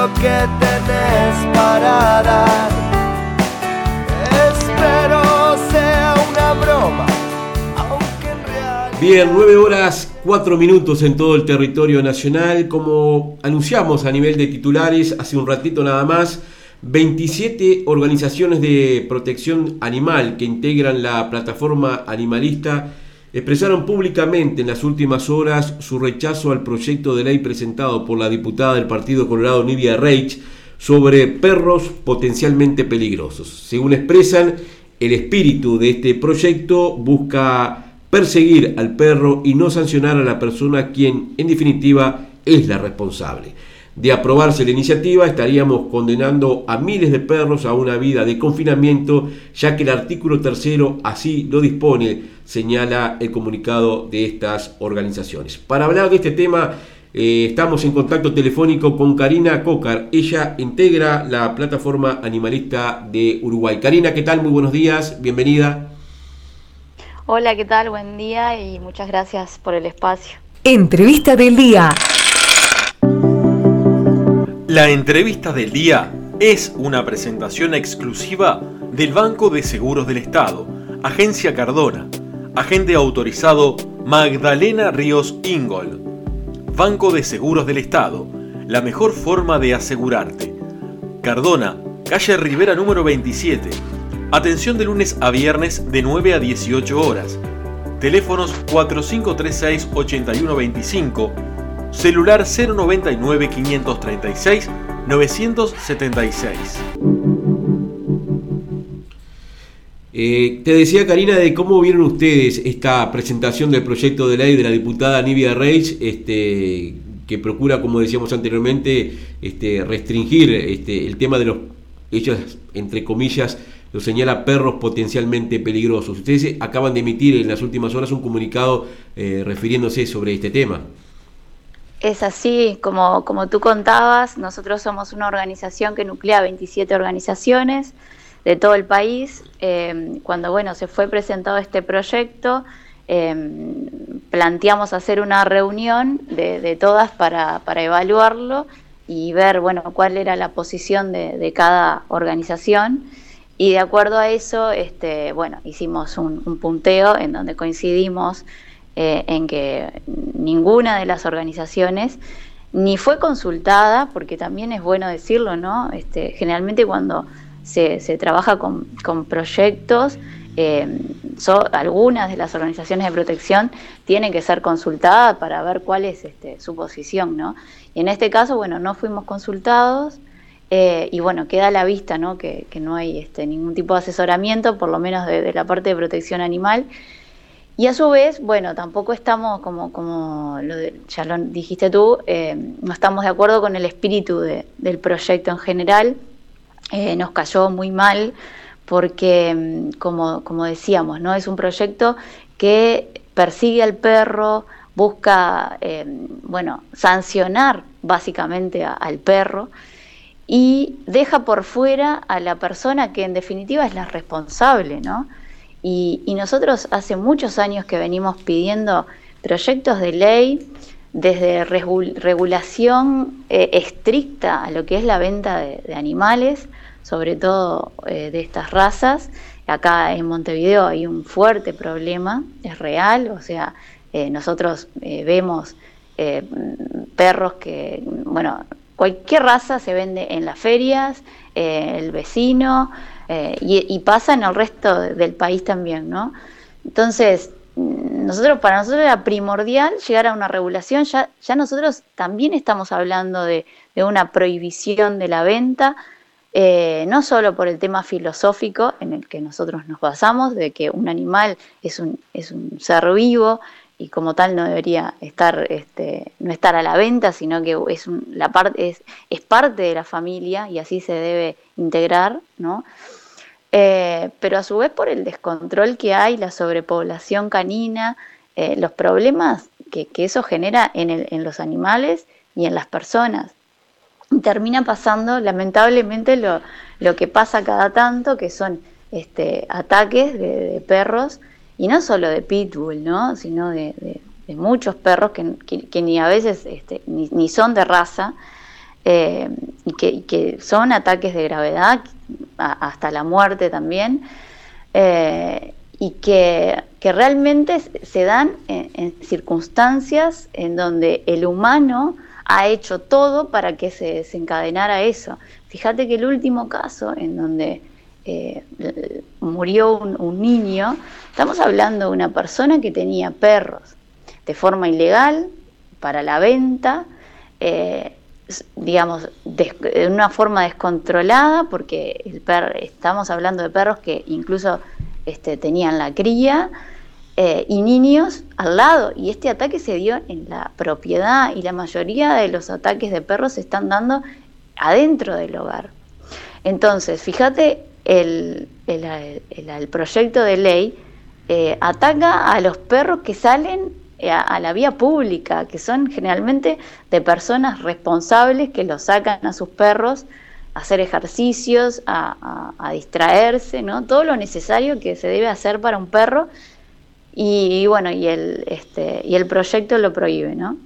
lo que tenés para dar. Espero sea una broma. Aunque en realidad... Bien, 9 horas 4 minutos en todo el territorio nacional. Como anunciamos a nivel de titulares hace un ratito nada más, 27 organizaciones de protección animal que integran la plataforma animalista expresaron públicamente en las últimas horas su rechazo al proyecto de ley presentado por la diputada del Partido Colorado Nivia Reich sobre perros potencialmente peligrosos. Según expresan, el espíritu de este proyecto busca perseguir al perro y no sancionar a la persona quien en definitiva es la responsable. De aprobarse la iniciativa, estaríamos condenando a miles de perros a una vida de confinamiento, ya que el artículo tercero así lo dispone, señala el comunicado de estas organizaciones. Para hablar de este tema, eh, estamos en contacto telefónico con Karina Cocar. Ella integra la plataforma animalista de Uruguay. Karina, ¿qué tal? Muy buenos días, bienvenida. Hola, ¿qué tal? Buen día y muchas gracias por el espacio. Entrevista del día. La entrevista del día es una presentación exclusiva del Banco de Seguros del Estado, Agencia Cardona, agente autorizado Magdalena Ríos Ingol. Banco de Seguros del Estado, la mejor forma de asegurarte. Cardona, calle Rivera número 27. Atención de lunes a viernes de 9 a 18 horas. Teléfonos 4536-8125 celular 099 536 976. Eh, te decía Karina de cómo vieron ustedes esta presentación del proyecto de ley de la diputada Nivia Reich, este, que procura, como decíamos anteriormente, este, restringir este, el tema de los, ellos, entre comillas, lo señala perros potencialmente peligrosos. Ustedes acaban de emitir en las últimas horas un comunicado eh, refiriéndose sobre este tema. Es así, como, como tú contabas, nosotros somos una organización que nuclea 27 organizaciones de todo el país. Eh, cuando bueno, se fue presentado este proyecto, eh, planteamos hacer una reunión de, todas para, evaluarlo y ver bueno, cuál era la posición de, cada organización. Y de acuerdo a eso, este, bueno, hicimos un punteo en donde coincidimos eh, en que ninguna de las organizaciones ni fue consultada, porque también es bueno decirlo, ¿no? Este, generalmente cuando se, trabaja con, proyectos, eh, algunas de las organizaciones de protección tienen que ser consultadas para ver cuál es este, su posición, ¿no? Y en este caso, bueno, no fuimos consultados eh, y bueno, queda a la vista, ¿no? Que, no hay este, ningún tipo de asesoramiento, por lo menos de la parte de protección animal. Y a su vez, bueno, tampoco estamos, como, como ya lo dijiste tú, eh, no estamos de acuerdo con el espíritu del proyecto en general. Eh, nos cayó muy mal porque, mm, como, como decíamos, ¿no? es un proyecto que persigue al perro, busca, eh, bueno, sancionar básicamente al perro y deja por fuera a la persona que en definitiva es la responsable, ¿no? Y, nosotros hace muchos años que venimos pidiendo proyectos de ley desde regulación eh, estricta a lo que es la venta de, animales, sobre todo eh, de estas razas. Acá en Montevideo hay un fuerte problema, es real, o sea, eh, nosotros vemos perros que, bueno, cualquier raza se vende en las ferias, el vecino, eh, y, pasa en el resto del país también, ¿no? Entonces, nosotros, para nosotros era primordial llegar a una regulación, ya, nosotros también estamos hablando de, una prohibición de la venta, eh, no solo por el tema filosófico en el que nosotros nos basamos, de que un animal es un, ser vivo y como tal no debería estar, este, no estar a la venta, sino que es, la parte, es parte de la familia y así se debe integrar, ¿no? Eh, pero a su vez por el descontrol que hay, la sobrepoblación canina, eh, los problemas que, eso genera en, los animales y en las personas. termina pasando, lamentablemente, lo, que pasa cada tanto, que son este, ataques de, perros, y no solo de pitbull, ¿no? sino de, muchos perros que, ni a veces este, ni, son de raza, eh, y, que, son ataques de gravedad, hasta la muerte también, eh, y que, realmente se dan en, circunstancias en donde el humano ha hecho todo para que se desencadenara eso. Fíjate que el último caso en donde eh, murió un, niño, estamos hablando de una persona que tenía perros de forma ilegal para la venta, digamos, de, una forma descontrolada, porque el estamos hablando de perros que incluso este, tenían la cría eh, y niños al lado. Y este ataque se dio en la propiedad y la mayoría de los ataques de perros se están dando adentro del hogar. Entonces, fíjate, el, el, proyecto de ley eh, ataca a los perros que salen eh, a, la vía pública, que son generalmente de personas responsables que los sacan a sus perros a hacer ejercicios, a, distraerse, ¿no? Todo lo necesario que se debe hacer para un perro y, bueno, y el, este, y el proyecto lo prohíbe, ¿no?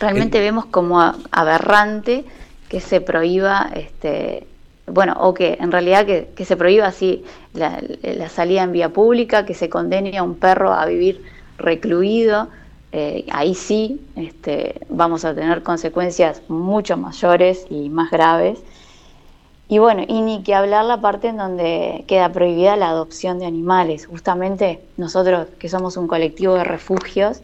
Realmente vemos como aberrante que se prohíba, este, bueno, o que en realidad que, que se prohíba así la, la, salida en vía pública, que se condene a un perro a vivir recluido, eh, ahí sí este, vamos a tener consecuencias mucho mayores y más graves. Y bueno, y ni que hablar la parte en donde queda prohibida la adopción de animales. Justamente nosotros que somos un colectivo de refugios,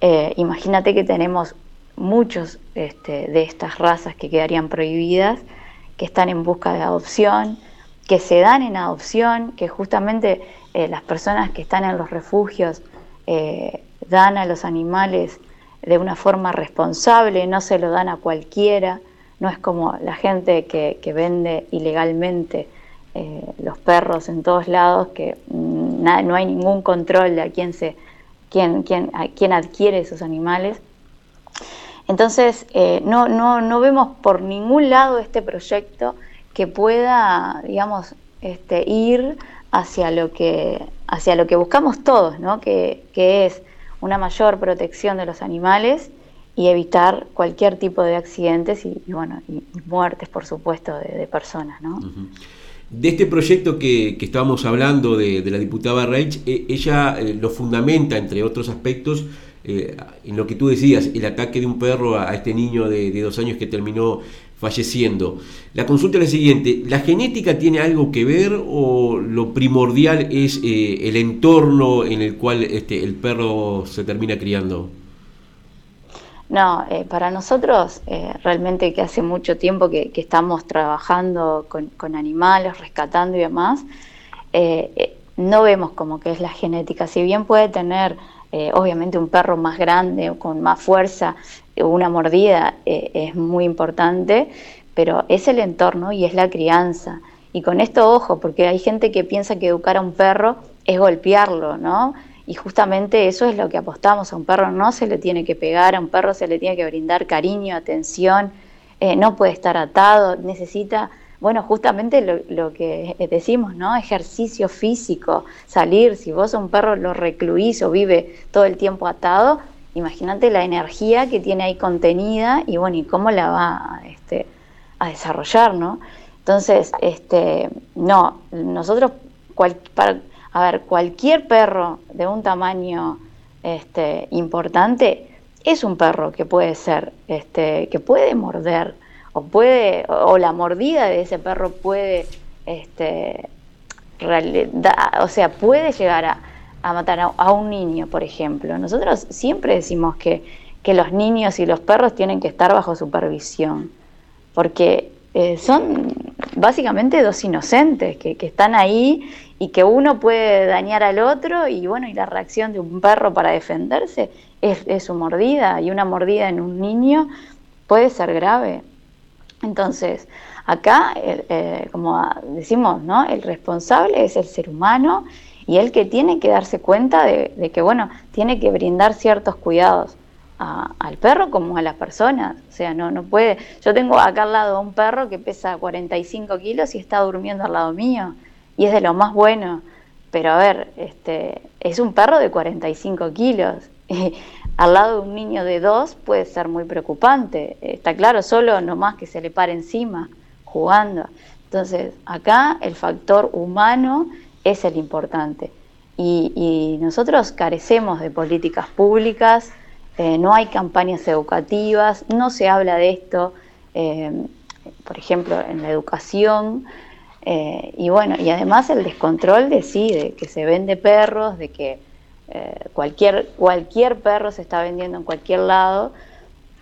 eh, imagínate que tenemos muchos este, de estas razas que quedarían prohibidas, que están en busca de adopción, que se dan en adopción, que justamente eh, las personas que están en los refugios eh, dan a los animales de una forma responsable, no se lo dan a cualquiera, no es como la gente que, vende ilegalmente eh, los perros en todos lados, que mm, no hay ningún control de a quién, se, quién, quién, quién adquiere esos animales. Entonces, eh, no, no, no vemos por ningún lado este proyecto que pueda, digamos, este, ir hacia lo que, hacia lo que buscamos todos, ¿no? que, es una mayor protección de los animales y evitar cualquier tipo de accidentes y, bueno, y, muertes, por supuesto, de, personas. ¿no? De este proyecto que, que estábamos hablando de, la diputada Reich, eh, ella eh, lo fundamenta, entre otros aspectos, eh, en lo que tú decías, el ataque de un perro a, este niño de, de, dos años que terminó falleciendo. La consulta es la siguiente, ¿la genética tiene algo que ver o lo primordial es eh, el entorno en el cual este, el perro se termina criando? No, eh, para nosotros eh, realmente que hace mucho tiempo que, estamos trabajando con, animales, rescatando y demás, no vemos como que es la genética. Si bien puede tener obviamente un perro más grande o con más fuerza, una mordida eh, es muy importante, pero es el entorno y es la crianza. Y con esto, ojo, porque hay gente que piensa que educar a un perro es golpearlo, ¿no? Y justamente eso es lo que apostamos. A un perro no se le tiene que pegar, a un perro se le tiene que brindar cariño, atención, eh, no puede estar atado, necesita, bueno, justamente lo, que decimos, ¿no? Ejercicio físico, salir, si vos un perro lo recluís o vive todo el tiempo atado, imagínate la energía que tiene ahí contenida y bueno, y cómo la va este, a desarrollar, ¿no? Entonces, este, no, nosotros, a ver, cualquier perro de un tamaño este, importante es un perro que puede ser, este, que puede morder, o puede, o la mordida de ese perro puede, este, o sea, puede llegar a, a matar a, un niño, por ejemplo. Nosotros siempre decimos que, que, los niños y los perros tienen que estar bajo supervisión, porque eh, son básicamente dos inocentes que, están ahí y que uno puede dañar al otro y bueno, y la reacción de un perro para defenderse es, su mordida y una mordida en un niño puede ser grave. Entonces, acá, eh, como decimos, ¿no? el responsable es el ser humano y él que tiene que darse cuenta de, que, bueno, tiene que brindar ciertos cuidados al perro como a las personas. O sea, no, no puede. Yo tengo acá al lado un perro que pesa 45 kilos y está durmiendo al lado mío. Y es de lo más bueno. Pero a ver, este, es un perro de 45 kilos. al lado de un niño de dos puede ser muy preocupante. Está claro, solo nomás que se le pare encima jugando. Entonces, acá el factor humano es el importante. Y, nosotros carecemos de políticas públicas, eh, no hay campañas educativas, no se habla de esto, eh, por ejemplo, en la educación. Eh, y bueno, y además el descontrol de sí, de que se vende perros, de que cualquier, cualquier perro se está vendiendo en cualquier lado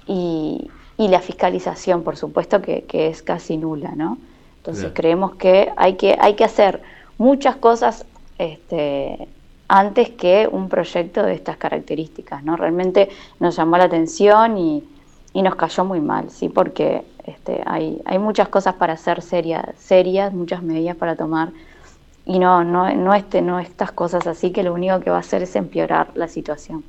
y, la fiscalización, por supuesto, que, es casi nula, ¿no? Entonces creemos que hay, que hay que hacer muchas cosas este, antes que un proyecto de estas características, ¿no? Realmente nos llamó la atención y, nos cayó muy mal, ¿sí? Porque este, hay, hay muchas cosas para hacer serias, serias, muchas medidas para tomar y no, no, no, este, no estas cosas así que lo único que va a hacer es empeorar la situación.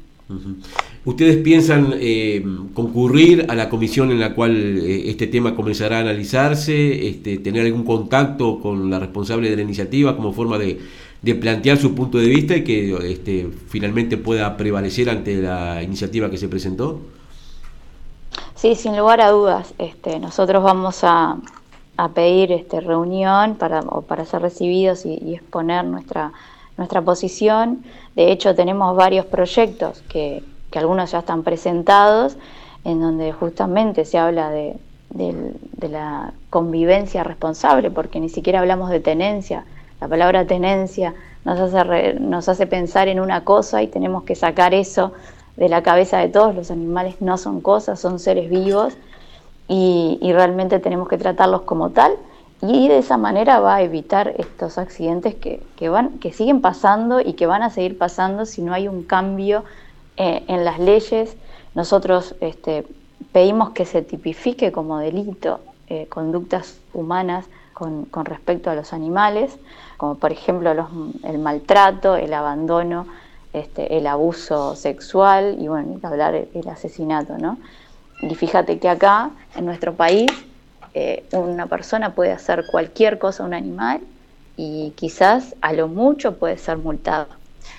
¿Ustedes piensan eh, concurrir a la comisión en la cual eh, este tema comenzará a analizarse, este, tener algún contacto con la responsable de la iniciativa como forma de, de plantear su punto de vista y que este, finalmente pueda prevalecer ante la iniciativa que se presentó? Sí, sin lugar a dudas. Este, nosotros vamos a, pedir este, reunión para, para ser recibidos y, exponer nuestra, nuestra posición. De hecho, tenemos varios proyectos que, que algunos ya están presentados, en donde justamente se habla de, de la convivencia responsable, porque ni siquiera hablamos de tenencia la palabra tenencia nos hace, nos hace pensar en una cosa y tenemos que sacar eso de la cabeza de todos. Los animales no son cosas, son seres vivos y, realmente tenemos que tratarlos como tal y de esa manera va a evitar estos accidentes que, van, que siguen pasando y que van a seguir pasando si no hay un cambio eh, en las leyes. Nosotros este, pedimos que se tipifique como delito eh, conductas humanas con, con, respecto a los animales como por ejemplo el maltrato, el abandono, este, el abuso sexual y bueno, hablar el, asesinato, ¿no? Y fíjate que acá, en nuestro país, eh, una persona puede hacer cualquier cosa a un animal y quizás a lo mucho puede ser multado.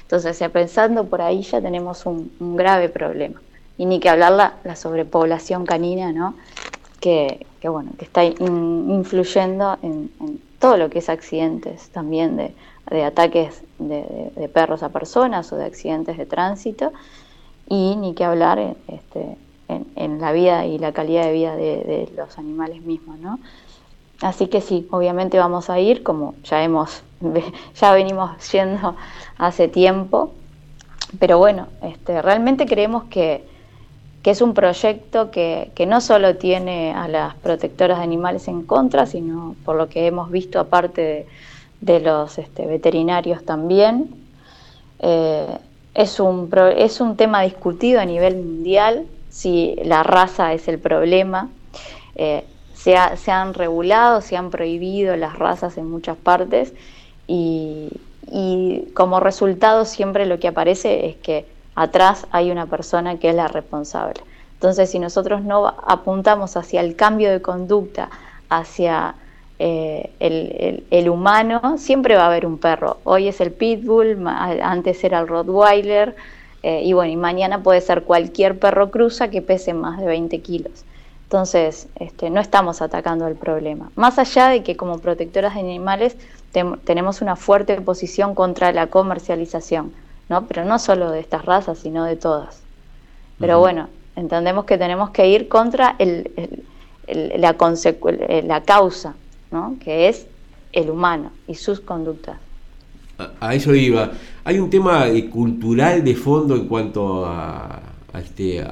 Entonces, pensando por ahí ya tenemos un, grave problema. Y ni que hablar la, sobrepoblación canina, ¿no? Que, bueno, que está influyendo en todo lo que es accidentes también de, ataques de, perros a personas o de accidentes de tránsito y ni que hablar este, en, la vida y la calidad de vida de, los animales mismos, ¿no? Así que sí, obviamente vamos a ir, como ya hemos, ya venimos yendo hace tiempo, pero bueno, este, realmente creemos que, que es un proyecto que, no solo tiene a las protectoras de animales en contra, sino por lo que hemos visto aparte de, los este, veterinarios también. Eh, es, un, es un tema discutido a nivel mundial, si la raza es el problema. Eh, se, han regulado, se han prohibido las razas en muchas partes y como resultado siempre lo que aparece es que atrás hay una persona que es la responsable. Entonces, si nosotros no apuntamos hacia el cambio de conducta, hacia eh, el, humano, siempre va a haber un perro. Hoy es el pitbull, antes era el rottweiler, eh, y bueno, y mañana puede ser cualquier perro cruza que pese más de 20 kilos. Entonces, este, no estamos atacando el problema. Más allá de que como protectoras de animales tenemos una fuerte posición contra la comercialización. ¿no? Pero no solo de estas razas, sino de todas. Pero bueno, entendemos que tenemos que ir contra el, la, la causa, ¿no? Que es el humano y sus conductas. A, eso iba. Hay un tema eh, cultural de fondo en cuanto a, este,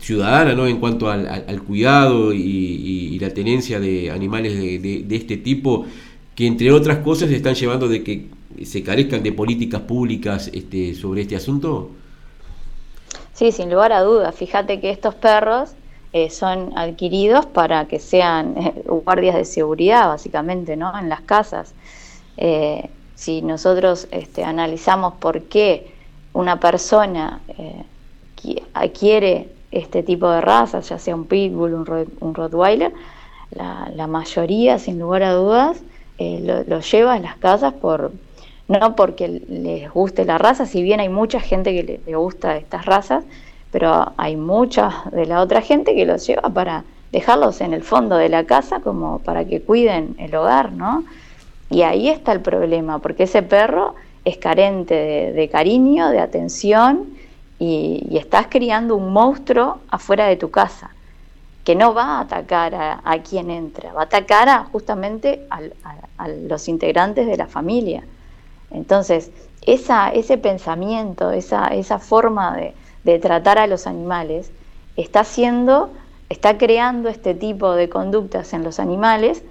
ciudadana, ¿no? En cuanto al, cuidado y, la tenencia de animales de, este tipo, que entre otras cosas están llevando de que se carezcan de políticas públicas este, sobre este asunto? Sí, sin lugar a dudas. Fíjate que estos perros eh, son adquiridos para que sean eh, guardias de seguridad, básicamente, ¿no? En las casas. Si nosotros este, analizamos por qué una persona adquiere este tipo de razas, ya sea un pitbull, un, un rottweiler, la, mayoría, sin lugar a dudas, lo, lo, lleva a las casas por, no porque les guste la raza, si bien hay mucha gente que le, gusta estas razas, pero hay mucha de la otra gente que los lleva para dejarlos en el fondo de la casa como para que cuiden el hogar, ¿no? Y ahí está el problema, porque ese perro es carente de, cariño, de atención, y, estás criando un monstruo afuera de tu casa, que no va a atacar a, quien entra, va a atacar a, justamente a, los integrantes de la familia. Entonces, ese pensamiento, esa, esa forma de, de tratar a los animales, está haciendo, está creando este tipo de conductas en los animales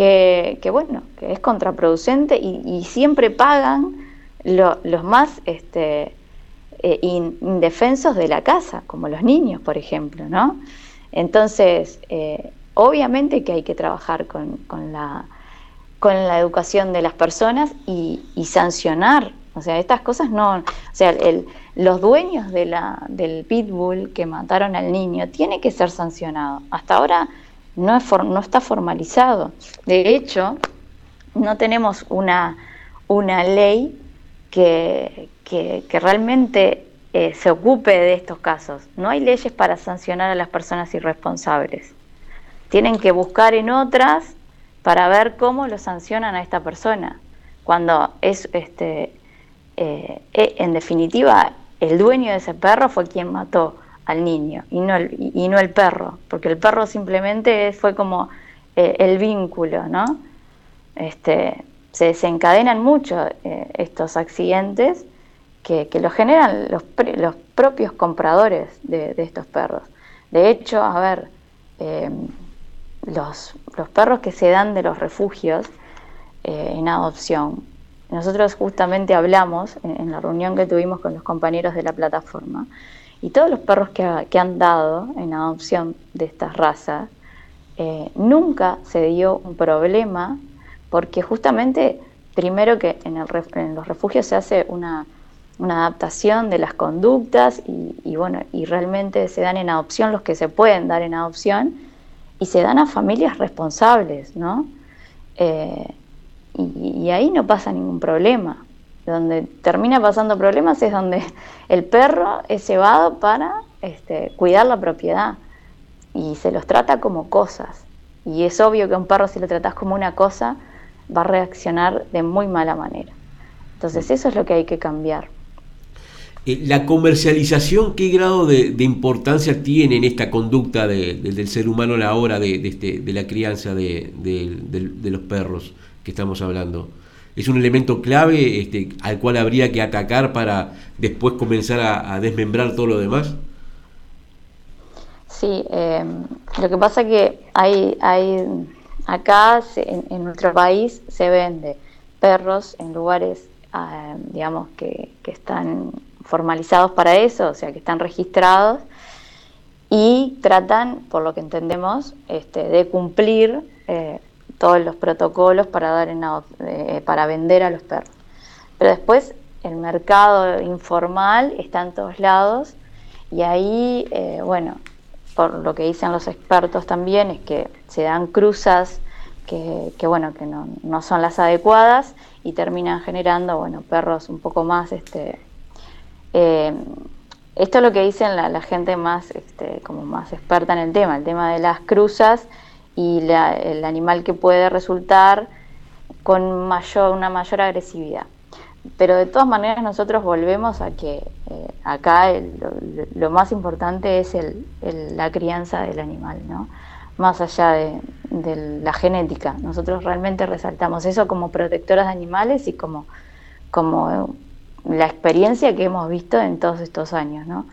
que, bueno, que es contraproducente y, siempre pagan los más este, eh, indefensos de la casa, como los niños, por ejemplo, ¿no? Entonces, eh, obviamente que hay que trabajar con, la, con la educación de las personas y, sancionar. O sea, estas cosas no. O sea, los dueños de la, del pitbull que mataron al niño tiene que ser sancionado. Hasta ahora no, no está formalizado. De hecho, no tenemos una, una ley que, realmente eh, se ocupe de estos casos. No hay leyes para sancionar a las personas irresponsables. Tienen que buscar en otras para ver cómo lo sancionan a esta persona. Cuando es, este, eh, eh, en definitiva, el dueño de ese perro fue quien mató al niño y no el, y no el perro, porque el perro simplemente fue como eh, el vínculo, ¿no? Este, se desencadenan mucho eh, estos accidentes que, que lo generan los, los propios compradores de, estos perros. De hecho, a ver, em, los, los, perros que se dan de los refugios eh, en adopción, nosotros justamente hablamos en la reunión que tuvimos con los compañeros de la plataforma, y todos los perros que, han dado en adopción de estas razas, eh, nunca se dio un problema porque justamente, primero que en, los refugios se hace una, adaptación de las conductas y, bueno, y realmente se dan en adopción los que se pueden dar en adopción y se dan a familias responsables, ¿no? Eh, y ahí no pasa ningún problema. Donde termina pasando problemas es donde el perro es llevado para este, cuidar la propiedad y se los trata como cosas. Y es obvio que un perro si lo tratas como una cosa va a reaccionar de muy mala manera. Entonces eso es lo que hay que cambiar. Eh, la comercialización, ¿qué grado de, importancia tiene en esta conducta del ser humano a la hora de, este, la crianza de, los perros que estamos hablando? Es un elemento clave este, al cual habría que atacar para después comenzar a, desmembrar todo lo demás? Sí, eh, lo que pasa que hay, hay acá en, nuestro país se vende perros en lugares, ah, digamos, que, están formalizados para eso, o sea, que están registrados y tratan, por lo que entendemos, este, de cumplir eh, todos los protocolos para, dar en, eh, para vender a los perros. Pero después el mercado informal está en todos lados y ahí, eh, bueno, por lo que dicen los expertos también, es que se dan cruzas que, bueno, que no, no, son las adecuadas y terminan generando, bueno, perros un poco más, este, eh, esto es lo que dicen la, la gente más, este, como más experta en el tema, el tema de las cruzas y el animal que puede resultar con mayor, una mayor agresividad. Pero de todas maneras nosotros volvemos a que eh, acá lo, más importante es la crianza del animal, ¿no? más allá de, la genética. Nosotros realmente resaltamos eso como protectoras de animales y como, como la experiencia que hemos visto en todos estos años. ¿no?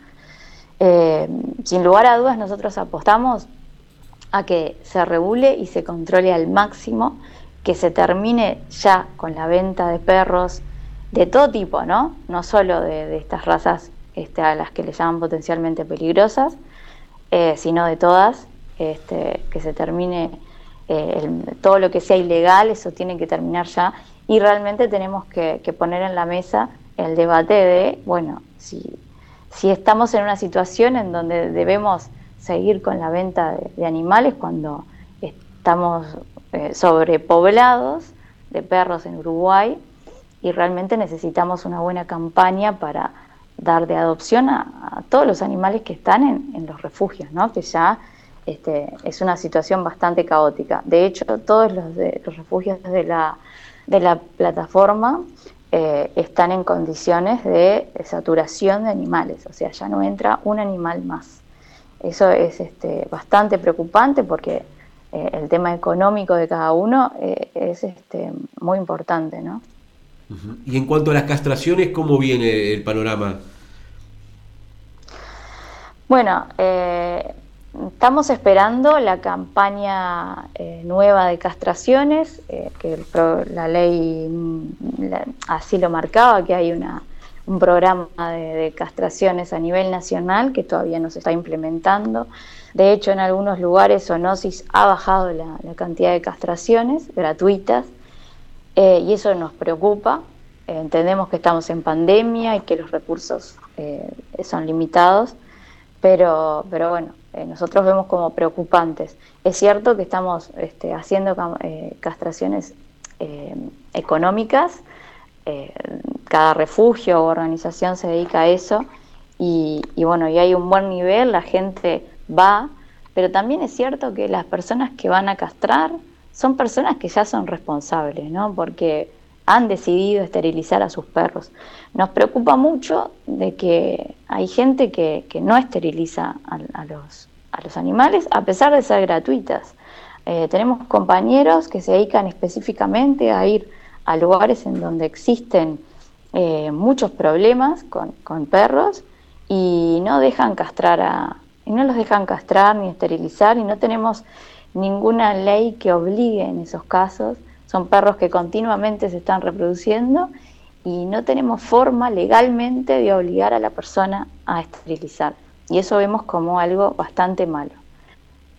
Eh, sin lugar a dudas nosotros apostamos a que se regule y se controle al máximo, que se termine ya con la venta de perros de todo tipo, ¿no? No solo de, estas razas este, a las que le llaman potencialmente peligrosas, eh, sino de todas, este, que se termine eh, todo lo que sea ilegal, eso tiene que terminar ya. Y realmente tenemos que, poner en la mesa el debate de, bueno, si, si estamos en una situación en donde debemos seguir con la venta de, animales cuando estamos eh, sobrepoblados de perros en Uruguay y realmente necesitamos una buena campaña para, dar de adopción a, todos los animales que están en, los refugios, ¿no? que ya este, es una situación bastante caótica. De hecho, todos los, los refugios de la, de la plataforma eh, están en condiciones de saturación de animales, o sea, ya no entra un animal más. Eso es este, bastante preocupante porque eh, el tema económico de cada uno eh, es este, muy importante, ¿no? Y en cuanto a las castraciones, ¿cómo viene el panorama? Bueno, eh, estamos esperando la campaña nueva de castraciones, que la ley mm, así lo marcaba, que hay una, un programa de, castraciones a nivel nacional que todavía no se está implementando. De hecho, en algunos lugares Sonosis ha bajado la, cantidad de castraciones gratuitas eh, y eso nos preocupa. Eh, entendemos que estamos en pandemia y que los recursos eh, son limitados, pero, pero bueno, nosotros vemos como preocupantes. Es cierto que estamos este, haciendo castraciones económicas, cada refugio o organización se dedica a eso y, y, bueno, y hay un buen nivel, la gente va, pero también es cierto que las personas que van a castrar son personas que ya son responsables, ¿no? Porque han decidido esterilizar a sus perros. Nos preocupa mucho de que hay gente que, no esteriliza a, los, a los animales a pesar de ser gratuitas. Eh, tenemos compañeros que se dedican específicamente a ir a lugares en donde existen eh, muchos problemas con, con perros y no dejan castrar a, y no los dejan castrar ni esterilizar y no tenemos ninguna ley que obligue en esos casos. Son perros que continuamente se están reproduciendo y no tenemos forma legalmente de obligar a la persona a esterilizar. Y eso vemos como algo bastante malo.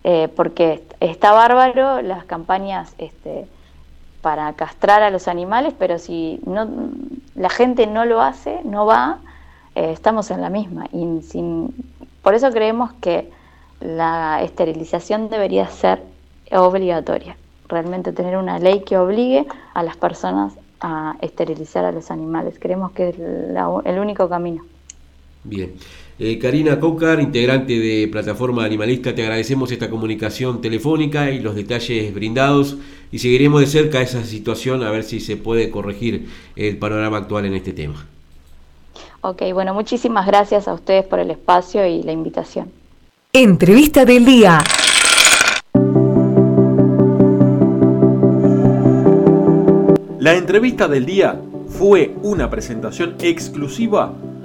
Eh, porque está bárbaro las campañas este, para castrar a los animales, pero si no, la gente no lo hace, no va, eh, estamos en la misma. Y sin, por eso creemos que la esterilización debería ser obligatoria, realmente tener una ley que obligue a las personas a esterilizar a los animales. Creemos que es el único camino. Bien. Eh, Karina Cocar, integrante de Plataforma Animalista, te agradecemos esta comunicación telefónica y los detalles brindados y seguiremos de cerca esa situación a ver si se puede corregir el panorama actual en este tema. Ok, bueno, muchísimas gracias a ustedes por el espacio y la invitación. Entrevista del día. La entrevista del día fue una presentación exclusiva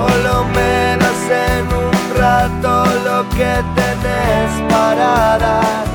solo menos en un rato lo que tenés para dar